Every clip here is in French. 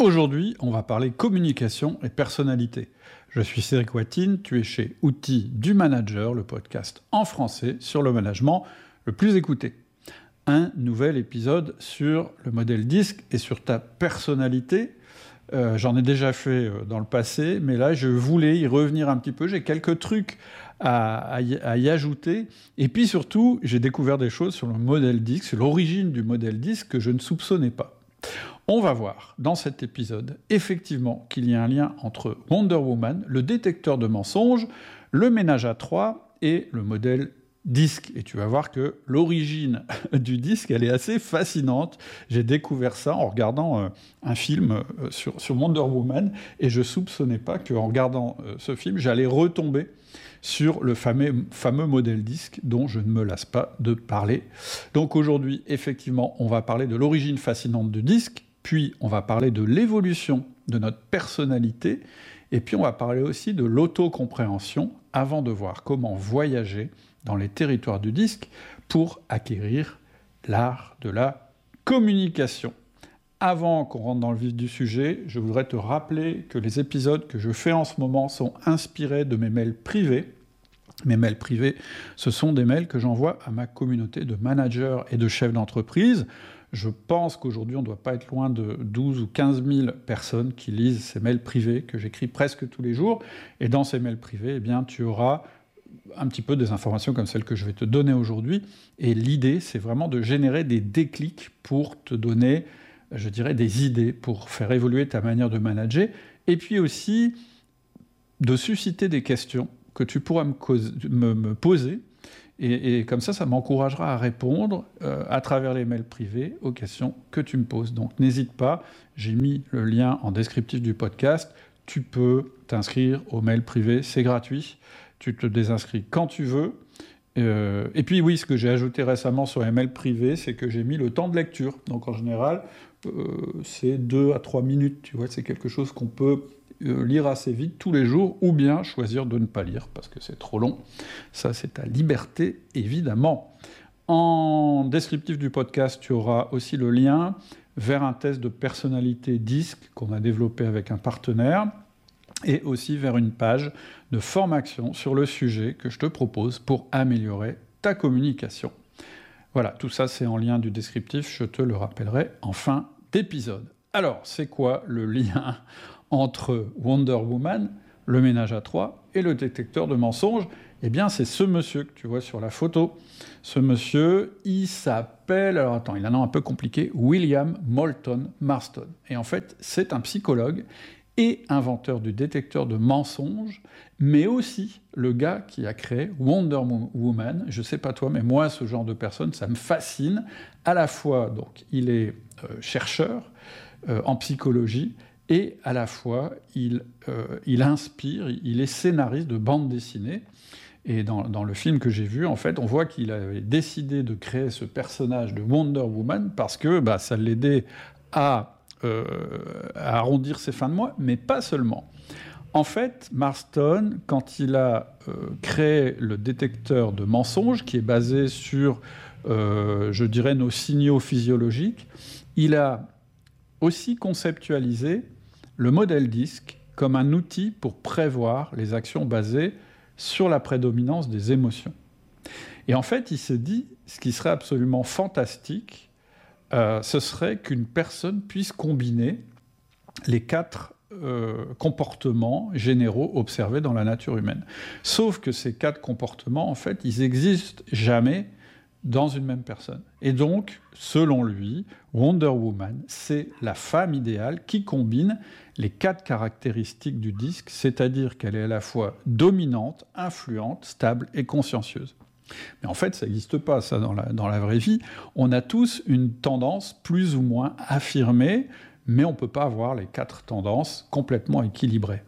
Aujourd'hui, on va parler communication et personnalité. Je suis Cédric Watine, tu es chez Outils du Manager, le podcast en français sur le management le plus écouté. Un nouvel épisode sur le modèle disque et sur ta personnalité. Euh, j'en ai déjà fait euh, dans le passé, mais là, je voulais y revenir un petit peu. J'ai quelques trucs à, y, ajouter. Et puis surtout, j'ai découvert des choses sur le modèle disque, sur l'origine du modèle disque que je ne soupçonnais pas. On va voir dans cet épisode effectivement qu'il y a un lien entre Wonder Woman, le détecteur de mensonges, le ménage à trois et le modèle disque. Et tu vas voir que l'origine du disque, elle est assez fascinante. J'ai découvert ça en regardant euh, un film euh, sur, Wonder Woman et je soupçonnais pas qu'en regardant euh, ce film, j'allais retomber sur le fameux, fameux modèle disque dont je ne me lasse pas de parler. Donc aujourd'hui, effectivement, on va parler de l'origine fascinante du disque, puis on va parler de l'évolution de notre personnalité, et puis on va parler aussi de l'autocompréhension avant de voir comment voyager dans les territoires du disque pour acquérir l'art de la communication. Avant qu'on rentre dans le vif du sujet, je voudrais te rappeler que les épisodes que je fais en ce moment sont inspirés de mes mails privés. Mes mails privés, ce sont des mails que j'envoie à ma communauté de managers et de chefs d'entreprise. Je pense qu'aujourd'hui, on ne doit pas être loin de 12 ou 15 000 personnes qui lisent ces mails privés que j'écris presque tous les jours. Et dans ces mails privés, eh bien, tu auras un petit peu des informations comme celles que je vais te donner aujourd'hui. Et l'idée, c'est vraiment de générer des déclics pour te donner, je dirais, des idées pour faire évoluer ta manière de manager. Et puis aussi de susciter des questions que tu pourras me, poser et, comme ça, ça m'encouragera à répondre euh, à travers les mails privés aux questions que tu me poses. Donc n'hésite pas, j'ai mis le lien en descriptif du podcast. Tu peux t'inscrire au mail privé, c'est gratuit. Tu te désinscris quand tu veux. Euh, et puis oui, ce que j'ai ajouté récemment sur les mails privés, c'est que j'ai mis le temps de lecture. Donc en général, euh, c'est 2 à 3 minutes. Tu vois, c'est quelque chose qu'on peut euh, lire assez vite tous les jours, ou bien choisir de ne pas lire parce que c'est trop long. Ça, c'est ta liberté, évidemment. En descriptif du podcast, tu auras aussi le lien vers un test de personnalité disque qu'on a développé avec un partenaire et aussi vers une page de formation sur le sujet que je te propose pour améliorer ta communication. Voilà, tout ça c'est en lien du descriptif, je te le rappellerai en fin d'épisode. Alors, c'est quoi le lien entre Wonder Woman, le ménage à trois, et le détecteur de mensonges, eh bien, c'est ce monsieur que tu vois sur la photo. Ce monsieur, il s'appelle, alors attends, il a un nom un peu compliqué, William Moulton Marston. Et en fait, c'est un psychologue et inventeur du détecteur de mensonges, mais aussi le gars qui a créé Wonder Woman. Je sais pas toi, mais moi, ce genre de personne, ça me fascine. À la fois, donc, il est euh, chercheur euh, en psychologie, et à la fois il, euh, il inspire, il est scénariste de bande dessinée. Et dans, le film que j'ai vu, en fait, on voit qu'il avait décidé de créer ce personnage de Wonder Woman parce que bah, ça l'aidait à, euh, à, arrondir ses fins de mois, mais pas seulement. En fait, Marston, quand il a euh, créé le détecteur de mensonges, qui est basé sur, je dirais, nos signaux physiologiques, il a aussi conceptualisé le modèle disque comme un outil pour prévoir les actions basées sur la prédominance des émotions. Et en fait, il se dit, ce qui serait absolument fantastique, euh, ce serait qu'une personne puisse combiner les quatre euh, comportements généraux observés dans la nature humaine. Sauf que ces quatre comportements, en fait, ils n'existent jamais dans une même personne. Et donc, selon lui, Wonder Woman, c'est la femme idéale qui combine les quatre caractéristiques du disque, c'est-à-dire qu'elle est à la fois dominante, influente, stable et consciencieuse. Mais en fait, ça n'existe pas, ça, dans la, dans la vraie vie. On a tous une tendance plus ou moins affirmée, mais on ne peut pas avoir les quatre tendances complètement équilibrées.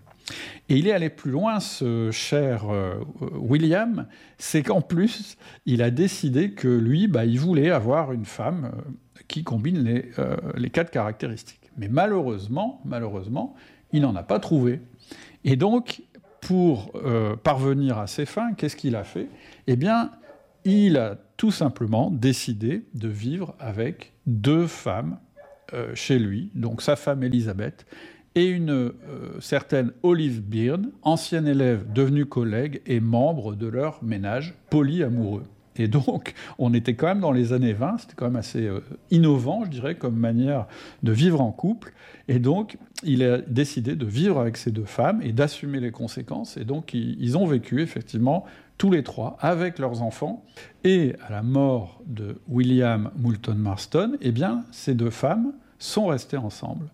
Et il est allé plus loin, ce cher euh, William, c'est qu'en plus, il a décidé que lui, bah, il voulait avoir une femme euh, qui combine les, euh, les, quatre caractéristiques. Mais malheureusement, malheureusement, il n'en a pas trouvé. Et donc, pour parvenir à ses fins, qu'est-ce qu'il a fait? Eh bien, il a tout simplement décidé de vivre avec deux femmes chez lui, donc sa femme Elisabeth, et une euh, certaine Olive Byrne, ancienne élève devenue collègue et membre de leur ménage polyamoureux. Et donc, on était quand même dans les années 20, c'était quand même assez euh, innovant, je dirais, comme manière de vivre en couple. Et donc, il a décidé de vivre avec ces deux femmes et d'assumer les conséquences. Et donc, ils, ont vécu, effectivement, tous les trois, avec leurs enfants. Et à la mort de William Moulton Marston, eh bien, ces deux femmes sont restées ensemble.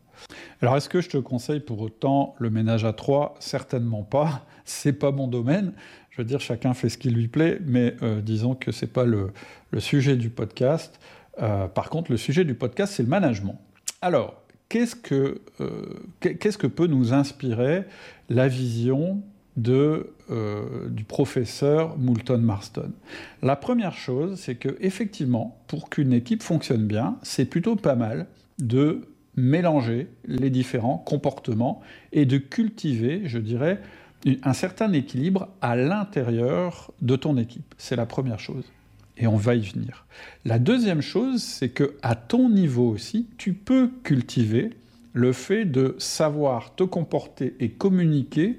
Alors, est-ce que je te conseille pour autant le ménage à trois? Certainement pas. C'est pas mon domaine. Je veux dire, chacun fait ce qui lui plaît, mais euh, disons que ce n'est pas le, sujet du podcast. Euh, par contre, le sujet du podcast, c'est le management. Alors, qu'est-ce que, euh, qu'est-ce que peut nous inspirer la vision de, du professeur Moulton Marston? La première chose, c'est que effectivement, pour qu'une équipe fonctionne bien, c'est plutôt pas mal de mélanger les différents comportements et de cultiver, je dirais, un certain équilibre à l'intérieur de ton équipe. C'est la première chose. Et on va y venir. La deuxième chose, c'est que à ton niveau aussi, tu peux cultiver le fait de savoir te comporter et communiquer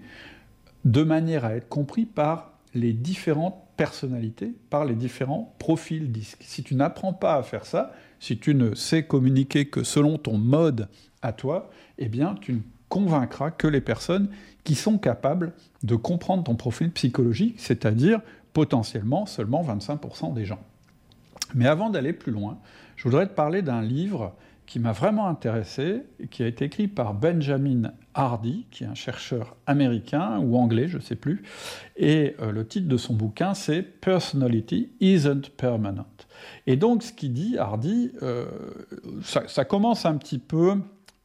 de manière à être compris par les différentes personnalités, par les différents profils disques. Si tu n'apprends pas à faire ça, si tu ne sais communiquer que selon ton mode à toi, eh bien, tu ne convaincras que les personnes qui sont capables de comprendre ton profil psychologique, c'est-à-dire potentiellement seulement 25% des gens. Mais avant d'aller plus loin, je voudrais te parler d'un livre qui m'a vraiment intéressé, et qui a été écrit par Benjamin Hardy, qui est un chercheur américain ou anglais, je ne sais plus. Et euh, le titre de son bouquin, c'est Personality Isn't Permanent. Et donc, ce qu'il dit, Hardy, euh, ça, commence un petit peu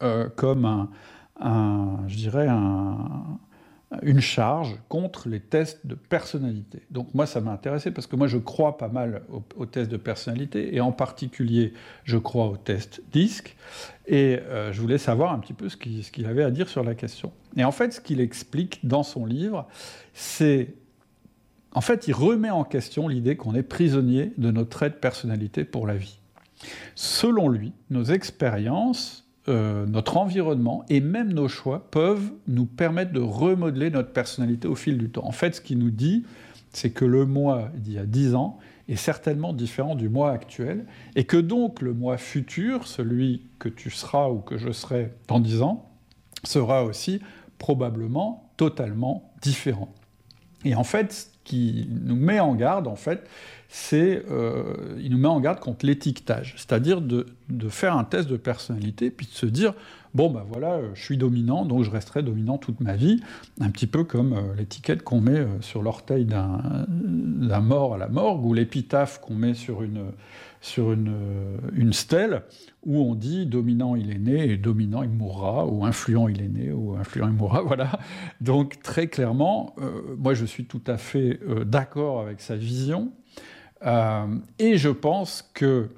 euh, comme un, je dirais, une charge contre les tests de personnalité. Donc moi, ça m'a intéressé parce que moi, je crois pas mal aux, tests de personnalité, et en particulier, je crois aux tests DISC, et euh, je voulais savoir un petit peu ce qu'il avait à dire sur la question. Et en fait, ce qu'il explique dans son livre, c'est... En fait, il remet en question l'idée qu'on est prisonnier de nos traits de personnalité pour la vie. Selon lui, nos expériences euh, notre environnement et même nos choix peuvent nous permettre de remodeler notre personnalité au fil du temps. En fait, ce qu'il nous dit, c'est que le moi d'il y a 10 ans est certainement différent du moi actuel, et que donc le moi futur, celui que tu seras ou que je serai dans 10 ans, sera aussi probablement totalement différent. Et en fait, ce qui nous met en garde, en fait, c'est euh, il nous met en garde contre l'étiquetage, c'est-à-dire de, faire un test de personnalité, puis de se dire bon ben voilà, euh, je suis dominant, donc je resterai dominant toute ma vie, un petit peu comme euh, l'étiquette qu'on met sur l'orteil d'un mort à la morgue, ou l'épitaphe qu'on met sur une sur une, une, stèle où on dit dominant il est né et dominant il mourra, ou influent il est né ou influent il mourra, voilà. Donc très clairement, moi je suis tout à fait d'accord avec sa vision, euh, et je pense que,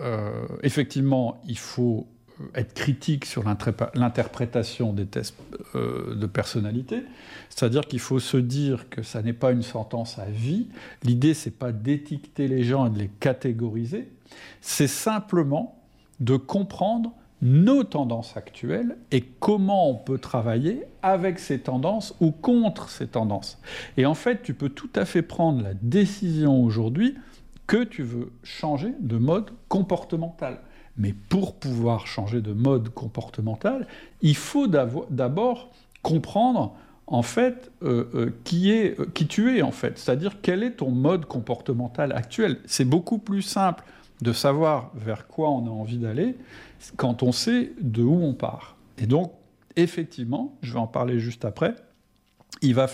euh, effectivement, il faut être critique sur l'interprétation des tests euh, de personnalité, c'est-à-dire qu'il faut se dire que ça n'est pas une sentence à vie. L'idée, c'est pas d'étiqueter les gens et de les catégoriser, c'est simplement de comprendre nos tendances actuelles et comment on peut travailler avec ces tendances ou contre ces tendances. Et en fait, tu peux tout à fait prendre la décision aujourd'hui que tu veux changer de mode comportemental. Mais pour pouvoir changer de mode comportemental, il faut d'abord comprendre en fait euh, euh, qui, euh, qui tu es en fait, c'est-à-dire quel est ton mode comportemental actuel. C'est beaucoup plus simple de savoir vers quoi on a envie d'aller quand on sait de où on part. Et donc, effectivement, je vais en parler juste après, il va,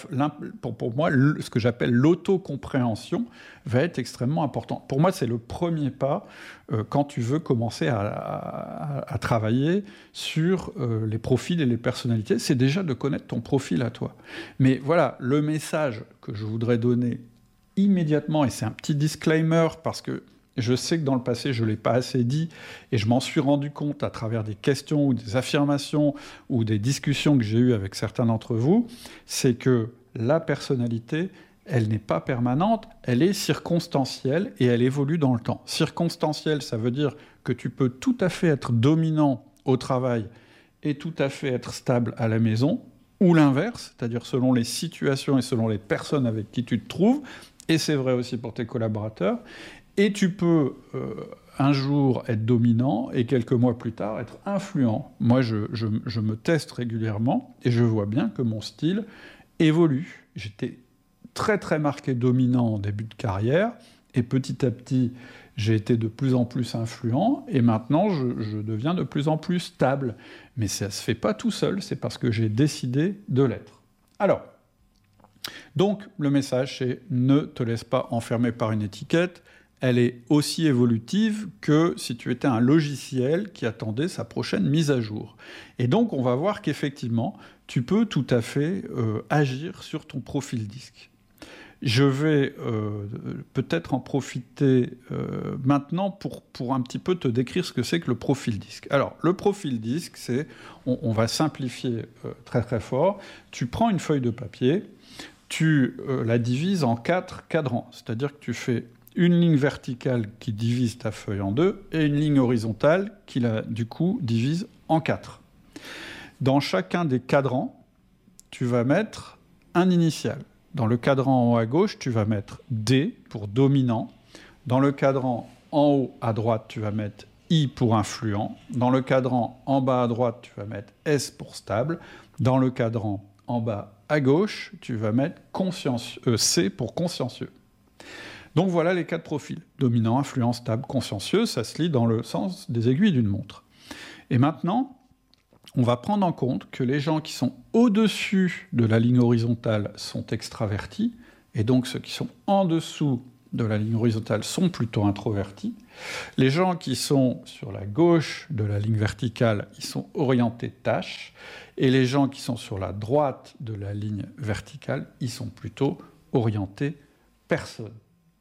pour, moi, ce que j'appelle l'autocompréhension va être extrêmement important. Pour moi, c'est le premier pas euh, quand tu veux commencer à, travailler sur euh, les profils et les personnalités. C'est déjà de connaître ton profil à toi. Mais voilà, le message que je voudrais donner immédiatement, et c'est un petit disclaimer parce que je sais que dans le passé, je ne l'ai pas assez dit, et je m'en suis rendu compte à travers des questions ou des affirmations ou des discussions que j'ai eues avec certains d'entre vous, c'est que la personnalité, elle n'est pas permanente, elle est circonstancielle et elle évolue dans le temps. Circonstancielle, ça veut dire que tu peux tout à fait être dominant au travail et tout à fait être stable à la maison, ou l'inverse, c'est-à-dire selon les situations et selon les personnes avec qui tu te trouves, et c'est vrai aussi pour tes collaborateurs, et tu peux euh, un jour être dominant et quelques mois plus tard être influent. Moi, je, me teste régulièrement et je vois bien que mon style évolue. J'étais très très marqué dominant en début de carrière et petit à petit, j'ai été de plus en plus influent et maintenant je, je, deviens de plus en plus stable. Mais ça ne se fait pas tout seul, c'est parce que j'ai décidé de l'être. Alors, donc le message c'est ne te laisse pas enfermer par une étiquette, elle est aussi évolutive que si tu étais un logiciel qui attendait sa prochaine mise à jour. Et donc, on va voir qu'effectivement, tu peux tout à fait euh, agir sur ton profil disque. Je vais euh, peut-être en profiter euh, maintenant pour, un petit peu te décrire ce que c'est que le profil disque. Alors, le profil disque, c'est, on, on, va simplifier très très fort, tu prends une feuille de papier, tu la divises en quatre cadrans, c'est-à-dire que tu fais une ligne verticale qui divise ta feuille en deux et une ligne horizontale qui la, du coup, divise en quatre. Dans chacun des cadrans, tu vas mettre un initial. Dans le cadran en haut à gauche, tu vas mettre D pour dominant. Dans le cadran en haut à droite, tu vas mettre I pour influent. Dans le cadran en bas à droite, tu vas mettre S pour stable. Dans le cadran en bas à gauche, tu vas mettre euh, C pour consciencieux. Donc voilà les quatre profils. Dominant, influent, stable, consciencieux, ça se lit dans le sens des aiguilles d'une montre. Et maintenant, on va prendre en compte que les gens qui sont au-dessus de la ligne horizontale sont extravertis, et donc ceux qui sont en dessous de la ligne horizontale sont plutôt introvertis. Les gens qui sont sur la gauche de la ligne verticale, ils sont orientés tâches, et les gens qui sont sur la droite de la ligne verticale, ils sont plutôt orientés personne.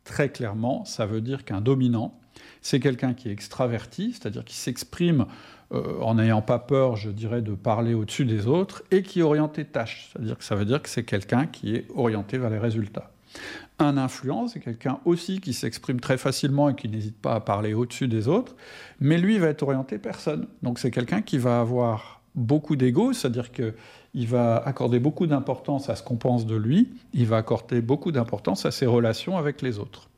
Très clairement, ça veut dire qu'un dominant, c'est quelqu'un qui est extraverti, c'est-à-dire qui s'exprime euh, en n'ayant pas peur, je dirais, de parler au-dessus des autres, et qui est orienté tâche, c'est-à-dire que ça veut dire que c'est quelqu'un qui est orienté vers les résultats. Un influent, c'est quelqu'un aussi qui s'exprime très facilement et qui n'hésite pas à parler au-dessus des autres, mais lui va être orienté personne. Donc c'est quelqu'un qui va avoir beaucoup d'ego, c'est-à-dire qu'il va accorder beaucoup d'importance à ce qu'on pense de lui, il va accorder beaucoup d'importance à ses relations avec les autres.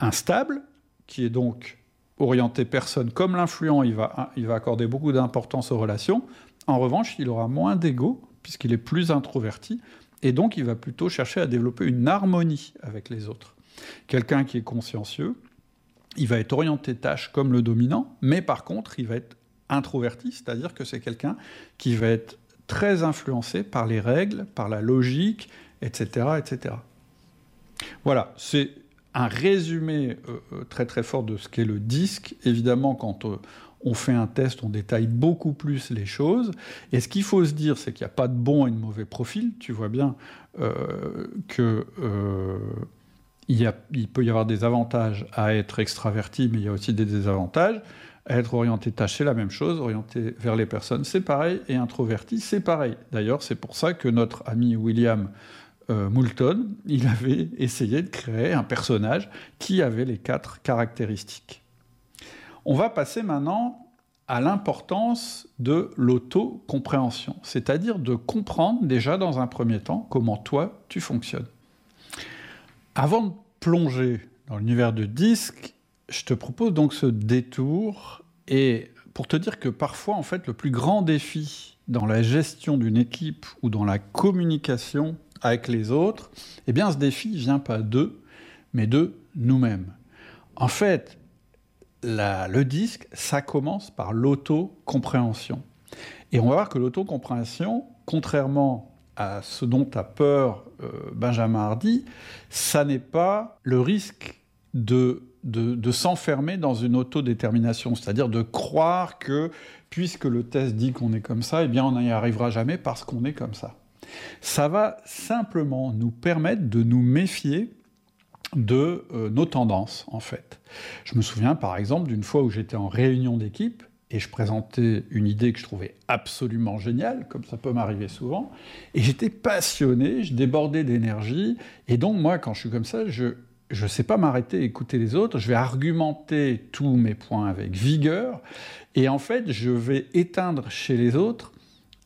Instable, qui est donc orienté personne comme l'influent, il va, il va accorder beaucoup d'importance aux relations. En revanche, il aura moins d'ego, puisqu'il est plus introverti, et donc il va plutôt chercher à développer une harmonie avec les autres. Quelqu'un qui est consciencieux, il va être orienté tâche comme le dominant, mais par contre, il va être introverti, c'est-à-dire que c'est quelqu'un qui va être très influencé par les règles, par la logique, etc. etc. Voilà, c'est un résumé euh, euh, très très fort de ce qu'est le disque. Évidemment, quand euh, on fait un test, on détaille beaucoup plus les choses. Et ce qu'il faut se dire, c'est qu'il n'y a pas de bon et de mauvais profil. Tu vois bien il, peut y avoir des avantages à être extraverti, mais il y a aussi des désavantages. Être orienté c'est la même chose. Orienté vers les personnes, c'est pareil. Et introverti, c'est pareil. D'ailleurs, c'est pour ça que notre ami William euh, Moulton, il avait essayé de créer un personnage qui avait les quatre caractéristiques. On va passer maintenant à l'importance de l'auto-compréhension, c'est-à-dire de comprendre déjà dans un premier temps comment toi tu fonctionnes. Avant de plonger dans l'univers de disque, je te propose donc ce détour et pour te dire que parfois, en fait, le plus grand défi dans la gestion d'une équipe ou dans la communication avec les autres, eh bien, ce défi vient pas d'eux, mais de nous-mêmes. En fait, le disque, ça commence par l'auto-compréhension. Et on va voir que l'auto-compréhension, contrairement à ce dont a peur euh, Benjamin Hardy, ça n'est pas le risque de de, s'enfermer dans une autodétermination, c'est-à-dire de croire que, puisque le test dit qu'on est comme ça, eh bien on n'y arrivera jamais parce qu'on est comme ça. Ça va simplement nous permettre de nous méfier de euh, nos tendances, en fait. Je me souviens par exemple d'une fois où j'étais en réunion d'équipe et je présentais une idée que je trouvais absolument géniale, comme ça peut m'arriver souvent, et j'étais passionné, je débordais d'énergie, et donc moi, quand je suis comme ça, je, je ne sais pas m'arrêter écouter les autres, je vais argumenter tous mes points avec vigueur, et en fait, je vais éteindre chez les autres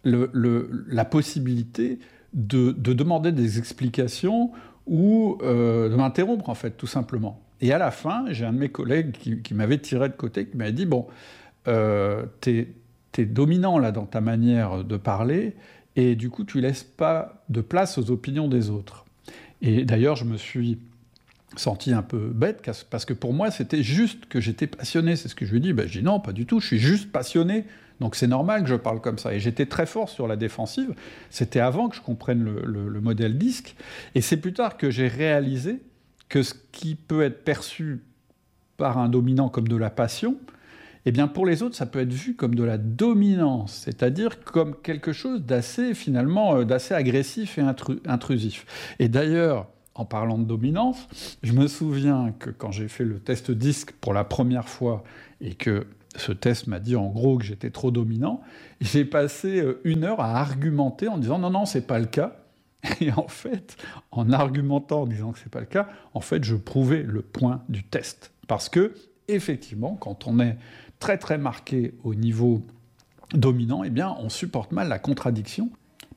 la possibilité de, demander des explications ou euh, de m'interrompre, en fait, tout simplement. Et à la fin, j'ai un de mes collègues qui, m'avait tiré de côté, qui m'a dit, bon, euh, t'es es dominant là dans ta manière de parler, et du coup, tu laisses pas de place aux opinions des autres. Et d'ailleurs, je me suis senti un peu bête parce que pour moi c'était juste que j'étais passionné. C'est ce que je lui dit. Ben, je dis non, pas du tout. Je suis juste passionné. Donc c'est normal que je parle comme ça. Et j'étais très fort sur la défensive. C'était avant que je comprenne le, modèle disque. Et c'est plus tard que j'ai réalisé que ce qui peut être perçu par un dominant comme de la passion, eh bien pour les autres, ça peut être vu comme de la dominance, c'est-à-dire comme quelque chose d'assez finalement euh, d'assez agressif et intrusif. Et d'ailleurs, en parlant de dominance, je me souviens que quand j'ai fait le test disque pour la première fois et que ce test m'a dit en gros que j'étais trop dominant, j'ai passé euh, une heure à argumenter en disant non, non, c'est pas le cas. Et en fait, en argumentant en disant que c'est pas le cas, en fait, je prouvais le point du test. Parce que, effectivement, quand on est très très marqué au niveau dominant, eh bien, on supporte mal la contradiction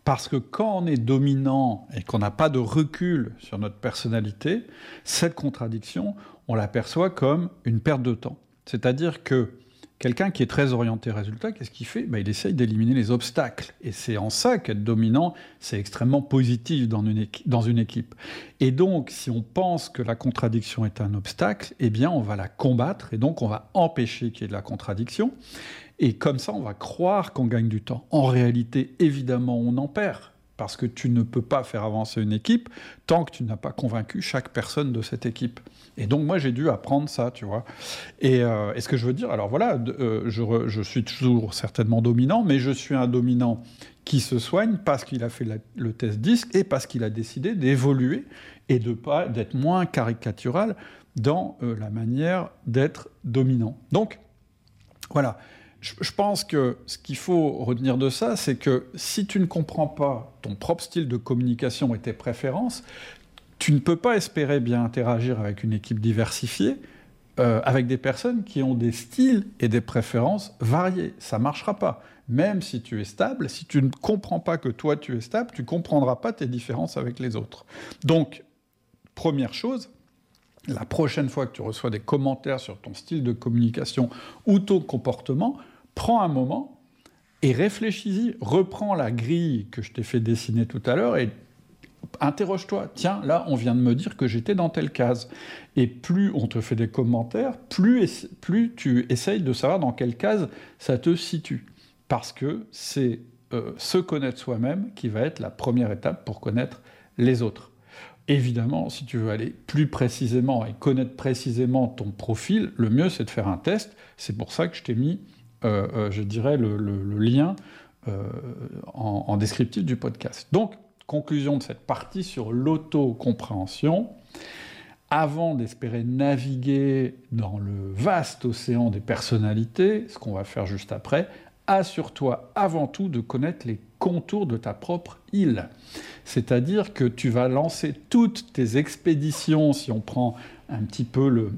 parce que quand on est dominant et qu'on n'a pas de recul sur notre personnalité, cette contradiction, on l'aperçoit comme une perte de temps. C'est-à-dire que quelqu'un qui est très orienté résultat, qu'est-ce qu'il fait? Ben, Il essaye d'éliminer les obstacles. Et c'est en ça qu'être dominant, c'est extrêmement positif dans une, dans une équipe. Et donc, si on pense que la contradiction est un obstacle, eh bien, on va la combattre et donc on va empêcher qu'il y ait de la contradiction. Et comme ça, on va croire qu'on gagne du temps. En réalité, évidemment, on en perd. Parce que tu ne peux pas faire avancer une équipe tant que tu n'as pas convaincu chaque personne de cette équipe. Et donc moi j'ai dû apprendre ça, tu vois. Et, euh, ce que je veux dire, alors voilà, euh, je, suis toujours certainement dominant, mais je suis un dominant qui se soigne parce qu'il a fait le test disque et parce qu'il a décidé d'évoluer et de pas d'être moins caricatural dans euh, la manière d'être dominant. Donc voilà, je pense que ce qu'il faut retenir de ça, c'est que si tu ne comprends pas ton propre style de communication et tes préférences, tu ne peux pas espérer bien interagir avec une équipe diversifiée, euh, avec des personnes qui ont des styles et des préférences variés. Ça ne marchera pas. Même si tu es stable, si tu ne comprends pas que toi tu es stable, tu ne comprendras pas tes différences avec les autres. Donc, première chose, la prochaine fois que tu reçois des commentaires sur ton style de communication ou ton comportement, prends un moment et réfléchis-y, reprends la grille que je t'ai fait dessiner tout à l'heure et interroge-toi. Tiens, là, on vient de me dire que j'étais dans telle case. Et plus on te fait des commentaires, plus, plus tu essayes de savoir dans quelle case ça te situe. Parce que c'est euh, se connaître soi-même qui va être la première étape pour connaître les autres. Évidemment, si tu veux aller plus précisément et connaître précisément ton profil, le mieux c'est de faire un test. C'est pour ça que je t'ai mis je dirais, le, lien euh, en, descriptif du podcast. Donc, conclusion de cette partie sur l'autocompréhension. Avant d'espérer naviguer dans le vaste océan des personnalités, ce qu'on va faire juste après, assure-toi avant tout de connaître les contours de ta propre île. C'est-à-dire que tu vas lancer toutes tes expéditions, si on prend un petit peu le,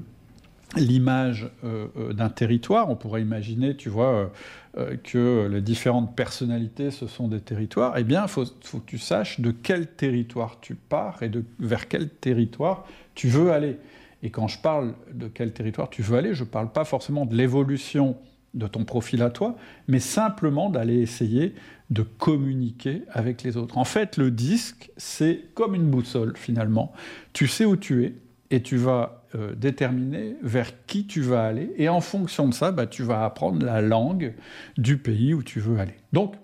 l'image euh, euh, d'un territoire. On pourrait imaginer, tu vois, euh, que les différentes personnalités, ce sont des territoires. Eh bien, il faut, que tu saches de quel territoire tu pars et de, vers quel territoire tu veux aller. Et quand je parle de quel territoire tu veux aller, je ne parle pas forcément de l'évolution de ton profil à toi, mais simplement d'aller essayer de communiquer avec les autres. En fait, le disque, c'est comme une boussole finalement. Tu sais où tu es et tu vas euh, déterminer vers qui tu vas aller, et en fonction de ça, bah, tu vas apprendre la langue du pays où tu veux aller. Donc,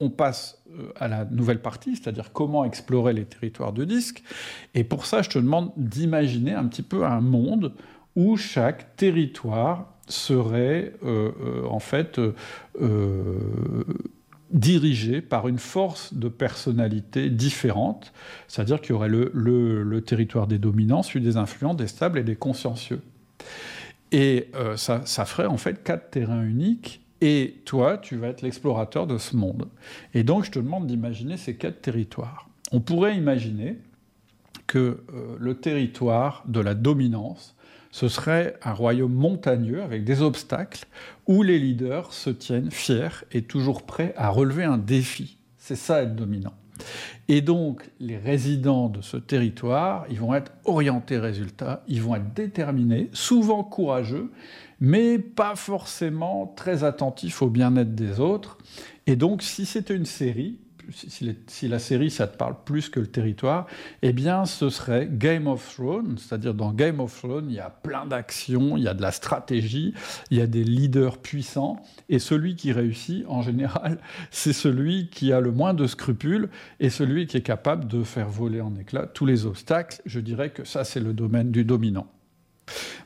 on passe euh, à la nouvelle partie, c'est-à-dire comment explorer les territoires de disque, et pour ça, je te demande d'imaginer un petit peu un monde où chaque territoire serait euh, en fait dirigé par une force de personnalité différente, c'est-à-dire qu'il y aurait le, territoire des dominants, celui des influents, des stables et des consciencieux. Et euh, ça, ça, ferait en fait quatre terrains uniques, et toi, tu vas être l'explorateur de ce monde. Et donc, je te demande d'imaginer ces quatre territoires. On pourrait imaginer que euh, le territoire de la dominance, ce serait un royaume montagneux avec des obstacles où les leaders se tiennent fiers et toujours prêts à relever un défi. C'est ça être dominant. Et donc, les résidents de ce territoire, ils vont être orientés résultats, ils vont être déterminés, souvent courageux, mais pas forcément très attentifs au bien-être des autres. Et donc, si c'était une série, si, la série, ça te parle plus que le territoire, eh bien, ce serait Game of Thrones. C'est-à-dire, dans Game of Thrones, il y a plein d'actions, il y a de la stratégie, il y a des leaders puissants. Et celui qui réussit, en général, c'est celui qui a le moins de scrupules et celui qui est capable de faire voler en éclats tous les obstacles. Je dirais que ça, c'est le domaine du dominant.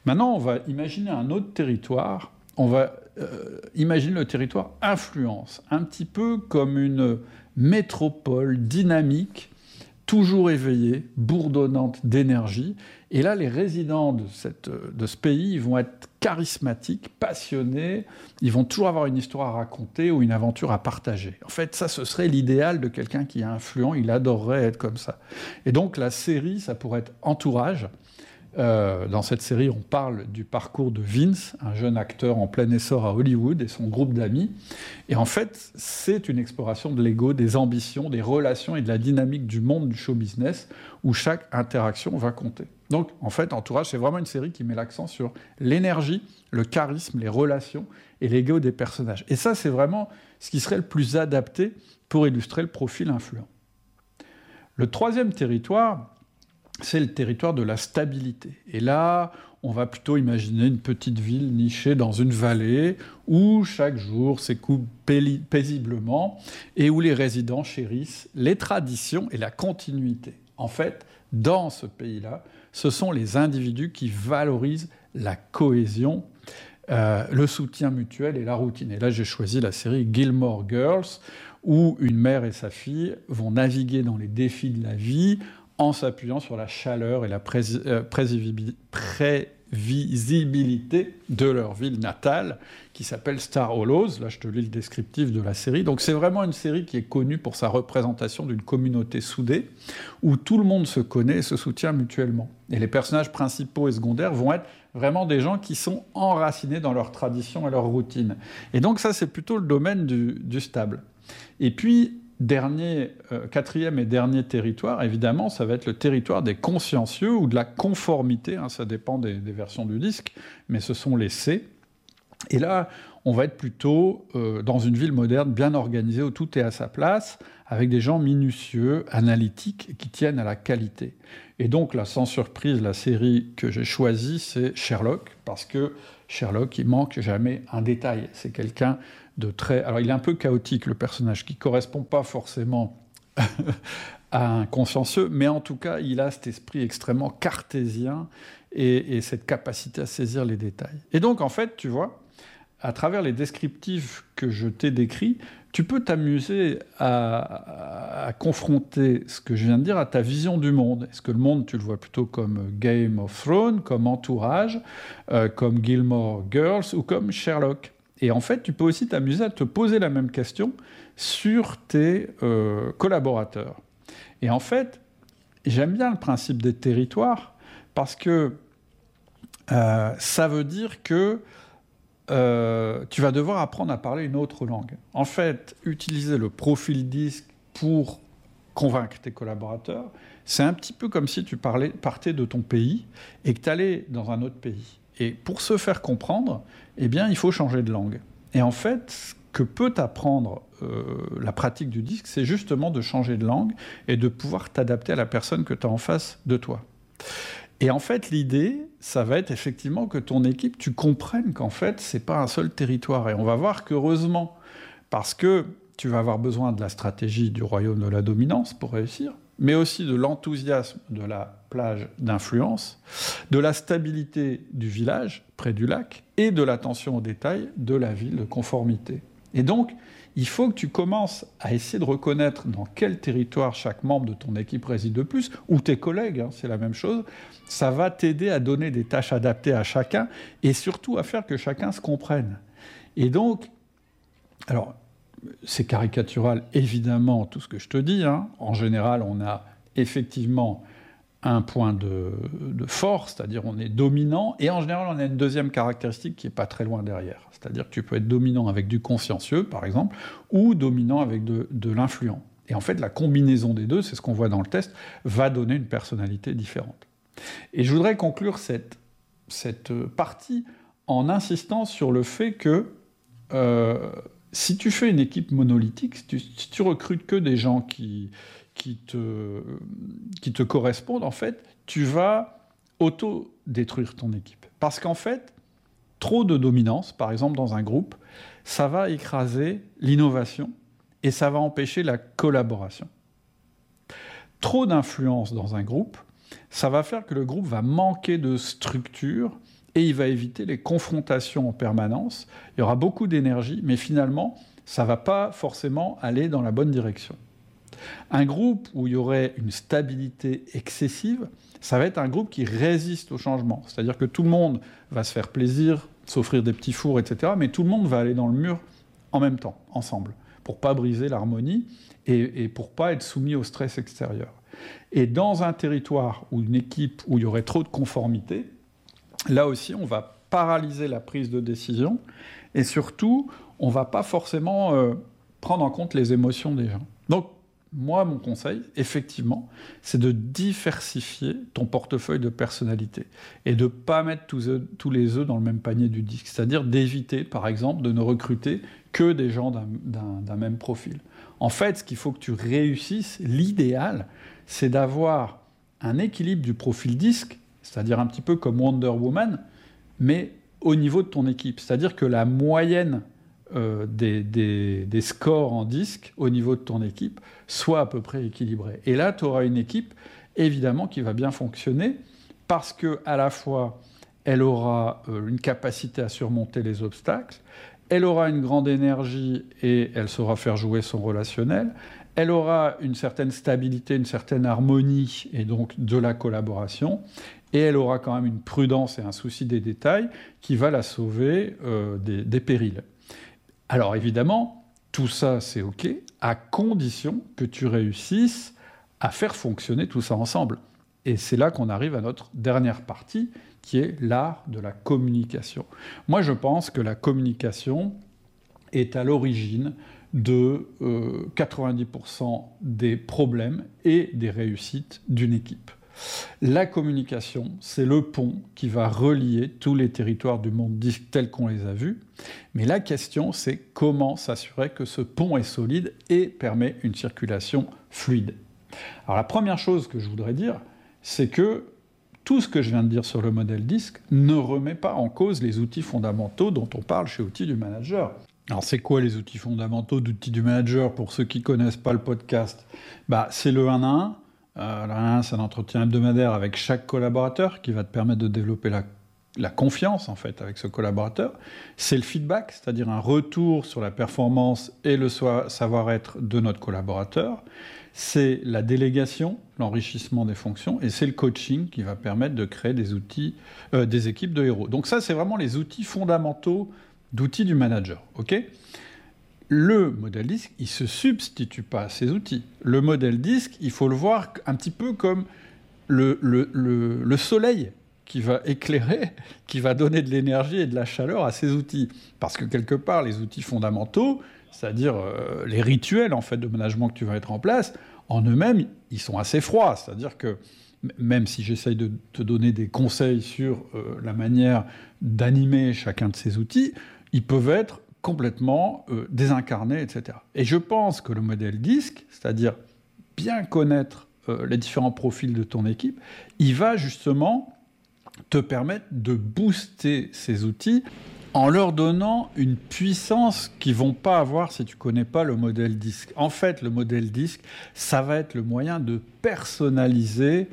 Maintenant, on va imaginer un autre territoire. On va euh, imaginer le territoire influence, un petit peu comme une métropole dynamique, toujours éveillée, bourdonnante d'énergie. Et là, les résidents de, ce pays vont être charismatiques, passionnés, ils vont toujours avoir une histoire à raconter ou une aventure à partager. En fait, ça, ce serait l'idéal de quelqu'un qui est influent, il adorerait être comme ça. Et donc, la série, ça pourrait être Entourage, euh, dans cette série, on parle du parcours de Vince, un jeune acteur en plein essor à Hollywood, et son groupe d'amis. Et en fait, c'est une exploration de l'ego, des ambitions, des relations et de la dynamique du monde du show business, où chaque interaction va compter. Donc, en fait, Entourage, c'est vraiment une série qui met l'accent sur l'énergie, le charisme, les relations et l'ego des personnages. Et ça, c'est vraiment ce qui serait le plus adapté pour illustrer le profil influent. Le troisième territoire, c'est le territoire de la stabilité. Et là, on va plutôt imaginer une petite ville nichée dans une vallée où chaque jour s'écoule paisiblement et où les résidents chérissent les traditions et la continuité. En fait, dans ce pays-là, ce sont les individus qui valorisent la cohésion, euh, le soutien mutuel et la routine. Et là, j'ai choisi la série Gilmore Girls, où une mère et sa fille vont naviguer dans les défis de la vie en s'appuyant sur la chaleur et la euh, prévisibilité de leur ville natale, qui s'appelle Star Hollow. Là, je te lis le descriptif de la série. Donc, c'est vraiment une série qui est connue pour sa représentation d'une communauté soudée, où tout le monde se connaît et se soutient mutuellement. Et les personnages principaux et secondaires vont être vraiment des gens qui sont enracinés dans leur tradition et leur routine. Et donc, ça, c'est plutôt le domaine du stable. Et puis, Dernier, euh, quatrième et dernier territoire, évidemment, ça va être le territoire des consciencieux ou de la conformité, hein, ça dépend des, versions du disque, mais ce sont les C. Et là, on va être plutôt euh, dans une ville moderne bien organisée où tout est à sa place, avec des gens minutieux, analytiques, qui tiennent à la qualité. Et donc là, sans surprise, la série que j'ai choisie, c'est Sherlock, parce que Sherlock, il manque jamais un détail. C'est quelqu'un de très... Alors il est un peu chaotique, le personnage, qui correspond pas forcément à un consciencieux, mais en tout cas, il a cet esprit extrêmement cartésien et, cette capacité à saisir les détails. Et donc, en fait, tu vois, à travers les descriptifs que je t'ai décrits, tu peux t'amuser à, confronter ce que je viens de dire à ta vision du monde. Est-ce que le monde, tu le vois plutôt comme Game of Thrones, comme Entourage, euh, comme Gilmore Girls ou comme Sherlock? Et en fait, tu peux aussi t'amuser à te poser la même question sur tes euh, collaborateurs. Et en fait, j'aime bien le principe des territoires parce que euh, ça veut dire que euh, tu vas devoir apprendre à parler une autre langue. En fait, utiliser le profil disque pour convaincre tes collaborateurs, c'est un petit peu comme si tu parlais, partais de ton pays et que tu allais dans un autre pays. Et pour se faire comprendre, eh bien, il faut changer de langue. Et en fait, ce que peut apprendre euh, la pratique du disque, c'est justement de changer de langue et de pouvoir t'adapter à la personne que tu as en face de toi. Et en fait, l'idée, ça va être effectivement que ton équipe, tu comprennes qu'en fait, c'est pas un seul territoire. Et on va voir qu'heureusement, parce que tu vas avoir besoin de la stratégie du royaume de la dominance pour réussir, mais aussi de l'enthousiasme de la plage d'influence, de la stabilité du village près du lac et de l'attention aux détails de la ville de conformité. Et donc, il faut que tu commences à essayer de reconnaître dans quel territoire chaque membre de ton équipe réside le plus, ou tes collègues, hein, c'est la même chose. Ça va t'aider à donner des tâches adaptées à chacun et surtout à faire que chacun se comprenne. Et donc, alors, c'est caricatural, évidemment, tout ce que je te dis. Hein. En général, on a effectivement un point de, force, c'est-à-dire on est dominant, et en général on a une deuxième caractéristique qui n'est pas très loin derrière, c'est-à-dire que tu peux être dominant avec du consciencieux, par exemple, ou dominant avec de, l'influent. Et en fait, la combinaison des deux, c'est ce qu'on voit dans le test, va donner une personnalité différente. Et je voudrais conclure cette, cette partie en insistant sur le fait que euh, si tu fais une équipe monolithique, si tu, recrutes que des gens qui, qui, te, qui te correspondent, en fait, tu vas auto-détruire ton équipe. Parce qu'en fait, trop de dominance, par exemple dans un groupe, ça va écraser l'innovation et ça va empêcher la collaboration. Trop d'influence dans un groupe, ça va faire que le groupe va manquer de structure et il va éviter les confrontations en permanence. Il y aura beaucoup d'énergie, mais finalement, ça ne va pas forcément aller dans la bonne direction. Un groupe où il y aurait une stabilité excessive, ça va être un groupe qui résiste au changement. C'est-à-dire que tout le monde va se faire plaisir, s'offrir des petits fours, etc. Mais tout le monde va aller dans le mur en même temps, ensemble, pour pas briser l'harmonie et, et pour pas être soumis au stress extérieur. Et dans un territoire ou une équipe où il y aurait trop de conformité, là aussi, on va paralyser la prise de décision et surtout, on va pas forcément euh, prendre en compte les émotions des gens. Donc, moi, mon conseil, effectivement, c'est de diversifier ton portefeuille de personnalité et de ne pas mettre tous, tous, les œufs dans le même panier du disque. C'est-à-dire d'éviter, par exemple, de ne recruter que des gens d'un même profil. En fait, ce qu'il faut que tu réussisses, l'idéal, c'est d'avoir un équilibre du profil disque c'est-à-dire un petit peu comme Wonder Woman, mais au niveau de ton équipe. C'est-à-dire que la moyenne euh, des, scores en disque au niveau de ton équipe soit à peu près équilibrée. Et là, tu auras une équipe, évidemment, qui va bien fonctionner, parce que à la fois, elle aura euh, une capacité à surmonter les obstacles, elle aura une grande énergie et elle saura faire jouer son relationnel, elle aura une certaine stabilité, une certaine harmonie et donc de la collaboration, et elle aura quand même une prudence et un souci des détails qui va la sauver euh, des, périls. Alors évidemment, tout ça c'est OK, à condition que tu réussisses à faire fonctionner tout ça ensemble. Et c'est là qu'on arrive à notre dernière partie, qui est l'art de la communication. Moi, je pense que la communication est à l'origine de 90% euh, des problèmes et des réussites d'une équipe. La communication, c'est le pont qui va relier tous les territoires du monde tels qu'on les a vus. Mais la question, c'est comment s'assurer que ce pont est solide et permet une circulation fluide. Alors la première chose que je voudrais dire, c'est que tout ce que je viens de dire sur le modèle disque ne remet pas en cause les outils fondamentaux dont on parle chez Outils du Manager. Alors c'est quoi les outils fondamentaux d'outils du manager? Pour ceux qui connaissent pas le podcast bah, C'est le 1 à 1, euh, c'est un entretien hebdomadaire avec chaque collaborateur qui va te permettre de développer la, confiance en fait avec ce collaborateur. C'est le feedback, c'est-à-dire un retour sur la performance et le savoir-être de notre collaborateur. C'est la délégation, l'enrichissement des fonctions, et c'est le coaching qui va permettre de créer des outils, euh, des équipes de héros. Donc ça, c'est vraiment les outils fondamentaux d'outils du manager. ok? Le modèle disque, il ne se substitue pas à ces outils. Le modèle disque, il faut le voir un petit peu comme le, le, soleil qui va éclairer, qui va donner de l'énergie et de la chaleur à ces outils. Parce que quelque part, les outils fondamentaux, c'est-à-dire euh, les rituels en fait de management que tu vas mettre en place, en eux-mêmes, ils sont assez froids. C'est-à-dire que même si j'essaye de te donner des conseils sur euh, la manière d'animer chacun de ces outils, ils peuvent être complètement euh, désincarné, etc. Et je pense que le modèle disque, c'est-à-dire bien connaître euh, les différents profils de ton équipe, il va justement te permettre de booster ces outils en leur donnant une puissance qu'ils vont pas avoir si tu connais pas le modèle disque. En fait, le modèle disque, ça va être le moyen de personnaliser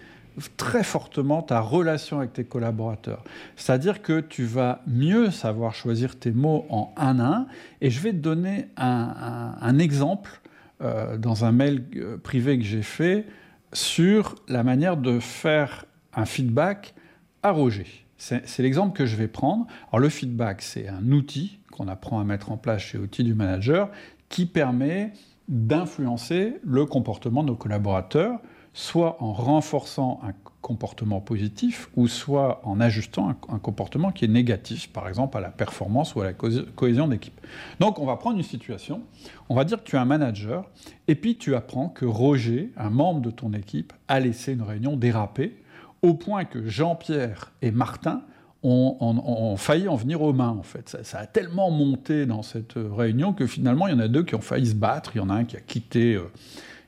très fortement ta relation avec tes collaborateurs. C'est-à-dire que tu vas mieux savoir choisir tes mots en un à un. Et je vais te donner un, exemple euh, dans un mail euh, privé que j'ai fait sur la manière de faire un feedback à Roger. C'est l'exemple que je vais prendre. Alors le feedback, c'est un outil qu'on apprend à mettre en place chez Outils du Manager qui permet d'influencer le comportement de nos collaborateurs soit en renforçant un comportement positif, ou soit en ajustant un, comportement qui est négatif, par exemple à la performance ou à la cohésion d'équipe. Donc on va prendre une situation, on va dire que tu es un manager, et puis tu apprends que Roger, un membre de ton équipe, a laissé une réunion déraper, au point que Jean-Pierre et Martin ont, failli en venir aux mains, en fait. Ça, a tellement monté dans cette réunion que finalement, il y en a deux qui ont failli se battre. Il y en a un qui a quitté... Euh,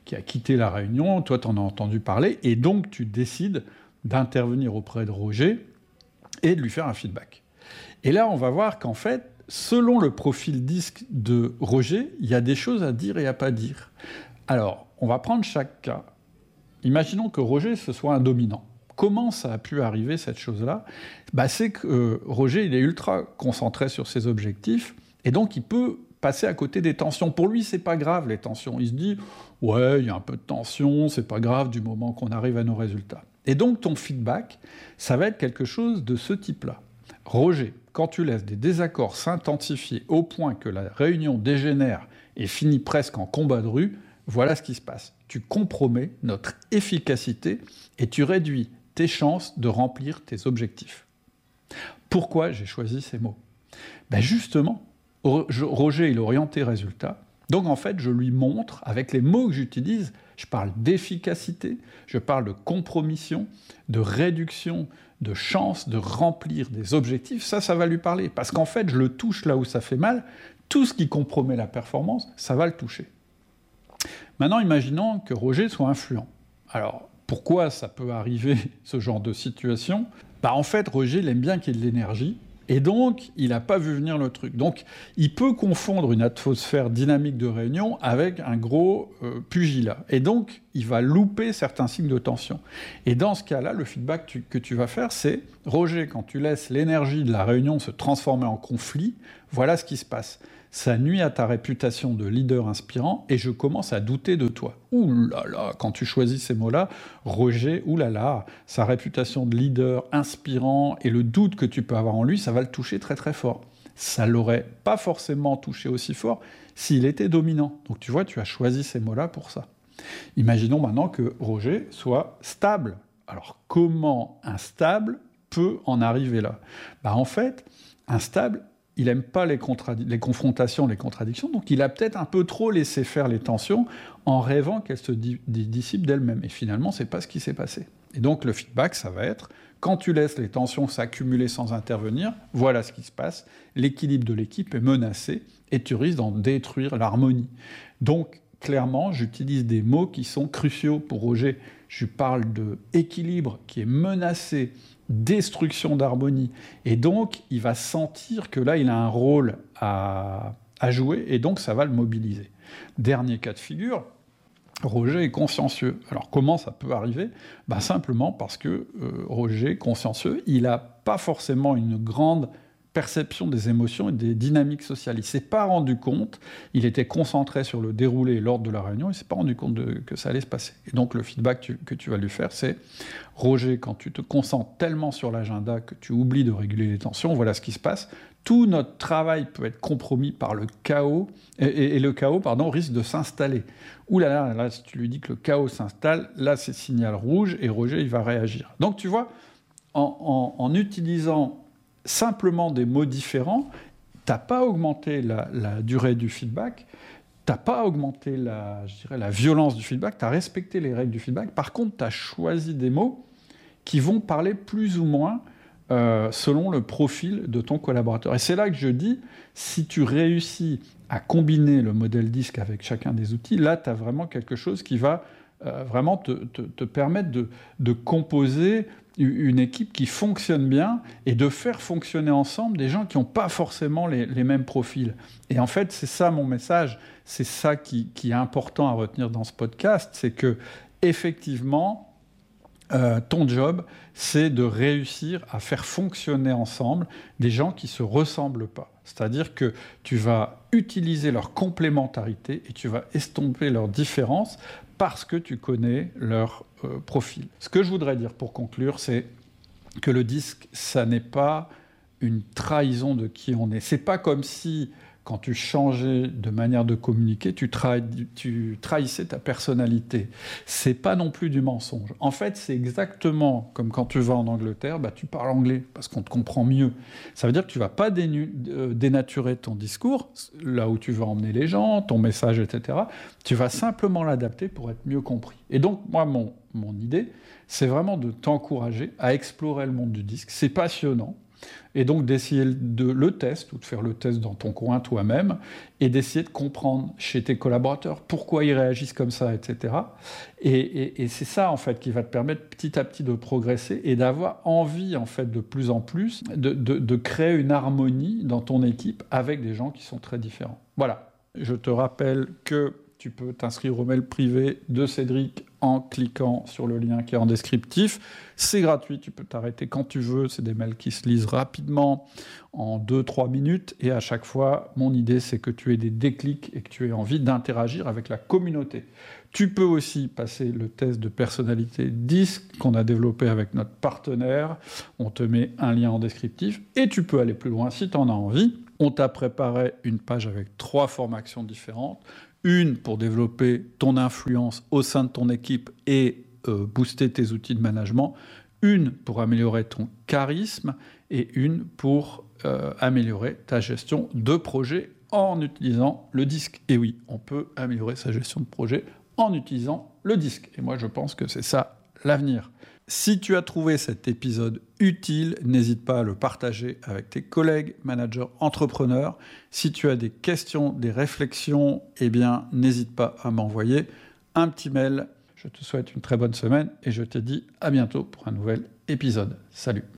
qui a quitté la réunion, toi tu en as entendu parler, et donc tu décides d'intervenir auprès de Roger et de lui faire un feedback. Et là, on va voir qu'en fait, selon le profil disque de Roger, il y a des choses à dire et à pas dire. Alors, on va prendre chaque cas. Imaginons que Roger, ce soit un dominant. Comment ça a pu arriver, cette chose-là? Bah, C'est que euh, Roger, il est ultra concentré sur ses objectifs, et donc il peut passer à côté des tensions. Pour lui, c'est pas grave les tensions. Il se dit ouais, il y a un peu de tension, c'est pas grave du moment qu'on arrive à nos résultats. Et donc ton feedback, ça va être quelque chose de ce type-là. Roger, quand tu laisses des désaccords s'intensifier au point que la réunion dégénère et finit presque en combat de rue, voilà ce qui se passe. Tu compromets notre efficacité et tu réduis tes chances de remplir tes objectifs. Pourquoi j'ai choisi ces mots? Ben Justement, Roger, il orienté résultat. Donc en fait, je lui montre, avec les mots que j'utilise, je parle d'efficacité, je parle de compromission, de réduction de chance de remplir des objectifs, ça, ça va lui parler. Parce qu'en fait, je le touche là où ça fait mal, tout ce qui compromet la performance, ça va le toucher. Maintenant, imaginons que Roger soit influent. Alors, pourquoi ça peut arriver, ce genre de situation? Bah, En fait, Roger, il aime bien qu'il y ait de l'énergie, et donc, il n'a pas vu venir le truc. Donc, il peut confondre une atmosphère dynamique de réunion avec un gros euh, pugilat. Et donc, il va louper certains signes de tension. Et dans ce cas-là, le feedback que tu vas faire, c'est Roger, quand tu laisses l'énergie de la réunion se transformer en conflit, voilà ce qui se passe ça nuit à ta réputation de leader inspirant et je commence à douter de toi. Ouh là là, quand tu choisis ces mots-là, Roger, ouh là là, sa réputation de leader inspirant et le doute que tu peux avoir en lui, ça va le toucher très très fort. Ça l'aurait pas forcément touché aussi fort s'il était dominant. Donc tu vois, tu as choisi ces mots-là pour ça. Imaginons maintenant que Roger soit stable. Alors comment un stable peut en arriver là? Bah, En fait, un stable, il n'aime pas les, confrontations, les contradictions, donc il a peut-être un peu trop laissé faire les tensions en rêvant qu'elles se dissipent d'elles-mêmes. Et finalement, c'est pas ce qui s'est passé. Et donc le feedback, ça va être quand tu laisses les tensions s'accumuler sans intervenir, voilà ce qui se passe. L'équilibre de l'équipe est menacé et tu risques d'en détruire l'harmonie. Donc clairement, j'utilise des mots qui sont cruciaux pour Roger. Je parle de équilibre qui est menacé, destruction d'harmonie. Et donc, il va sentir que là, il a un rôle à, jouer, et donc ça va le mobiliser. Dernier cas de figure, Roger est consciencieux. Alors comment ça peut arriver? Ben, Simplement parce que euh, Roger, consciencieux, il n'a pas forcément une grande perception des émotions et des dynamiques sociales. Il ne s'est pas rendu compte, il était concentré sur le déroulé et l'ordre de la réunion, il ne s'est pas rendu compte de, que ça allait se passer. Et donc le feedback que tu vas lui faire, c'est Roger, quand tu te concentres tellement sur l'agenda que tu oublies de réguler les tensions, voilà ce qui se passe. Tout notre travail peut être compromis par le chaos, et, le chaos, pardon, risque de s'installer. Ouh là là, si tu lui dis que le chaos s'installe, là c'est signal rouge, et Roger, il va réagir. Donc tu vois, en utilisant simplement des mots différents, tu n'as pas augmenté la, durée du feedback, tu n'as pas augmenté la, je dirais, la violence du feedback, tu as respecté les règles du feedback. Par contre, tu as choisi des mots qui vont parler plus ou moins euh, selon le profil de ton collaborateur. Et c'est là que je dis, si tu réussis à combiner le modèle disque avec chacun des outils, là, tu as vraiment quelque chose qui va euh, vraiment te, permettre de composer une équipe qui fonctionne bien et de faire fonctionner ensemble des gens qui n'ont pas forcément les, mêmes profils. Et en fait, c'est ça mon message, c'est ça qui, est important à retenir dans ce podcast, c'est que effectivement, euh, ton job, c'est de réussir à faire fonctionner ensemble des gens qui se ressemblent pas. C'est-à-dire que tu vas utiliser leur complémentarité et tu vas estomper leurs différences parce que tu connais leur euh, profil. Ce que je voudrais dire pour conclure, c'est que le disque, ça n'est pas une trahison de qui on est. C'est pas comme si quand tu changeais de manière de communiquer, tu, trahissais ta personnalité. C'est pas non plus du mensonge. En fait, c'est exactement comme quand tu vas en Angleterre, bah, tu parles anglais parce qu'on te comprend mieux. Ça veut dire que tu vas pas euh, dénaturer ton discours, là où tu vas emmener les gens, ton message, etc. Tu vas simplement l'adapter pour être mieux compris. Et donc, moi, mon idée, c'est vraiment de t'encourager à explorer le monde du disque. C'est passionnant et donc d'essayer de le test ou de faire le test dans ton coin toi-même et d'essayer de comprendre chez tes collaborateurs pourquoi ils réagissent comme ça, etc. Et, c'est ça en fait qui va te permettre petit à petit de progresser et d'avoir envie en fait de plus en plus de, de créer une harmonie dans ton équipe avec des gens qui sont très différents. Voilà. Je te rappelle que tu peux t'inscrire au mail privé de Cédric en cliquant sur le lien qui est en descriptif. C'est gratuit, tu peux t'arrêter quand tu veux. C'est des mails qui se lisent rapidement en 2-3 minutes. Et à chaque fois, mon idée, c'est que tu aies des déclics et que tu aies envie d'interagir avec la communauté. Tu peux aussi passer le test de personnalité 10 qu'on a développé avec notre partenaire. On te met un lien en descriptif. Et tu peux aller plus loin si tu en as envie. On t'a préparé une page avec trois formations différentes une pour développer ton influence au sein de ton équipe et euh, booster tes outils de management, une pour améliorer ton charisme et une pour euh, améliorer ta gestion de projet en utilisant le disque. Et oui, on peut améliorer sa gestion de projet en utilisant le disque. Et moi, je pense que c'est ça l'avenir. Si tu as trouvé cet épisode utile, n'hésite pas à le partager avec tes collègues, managers, entrepreneurs. Si tu as des questions, des réflexions, eh bien, n'hésite pas à m'envoyer un petit mail. Je te souhaite une très bonne semaine et je te dis à bientôt pour un nouvel épisode. Salut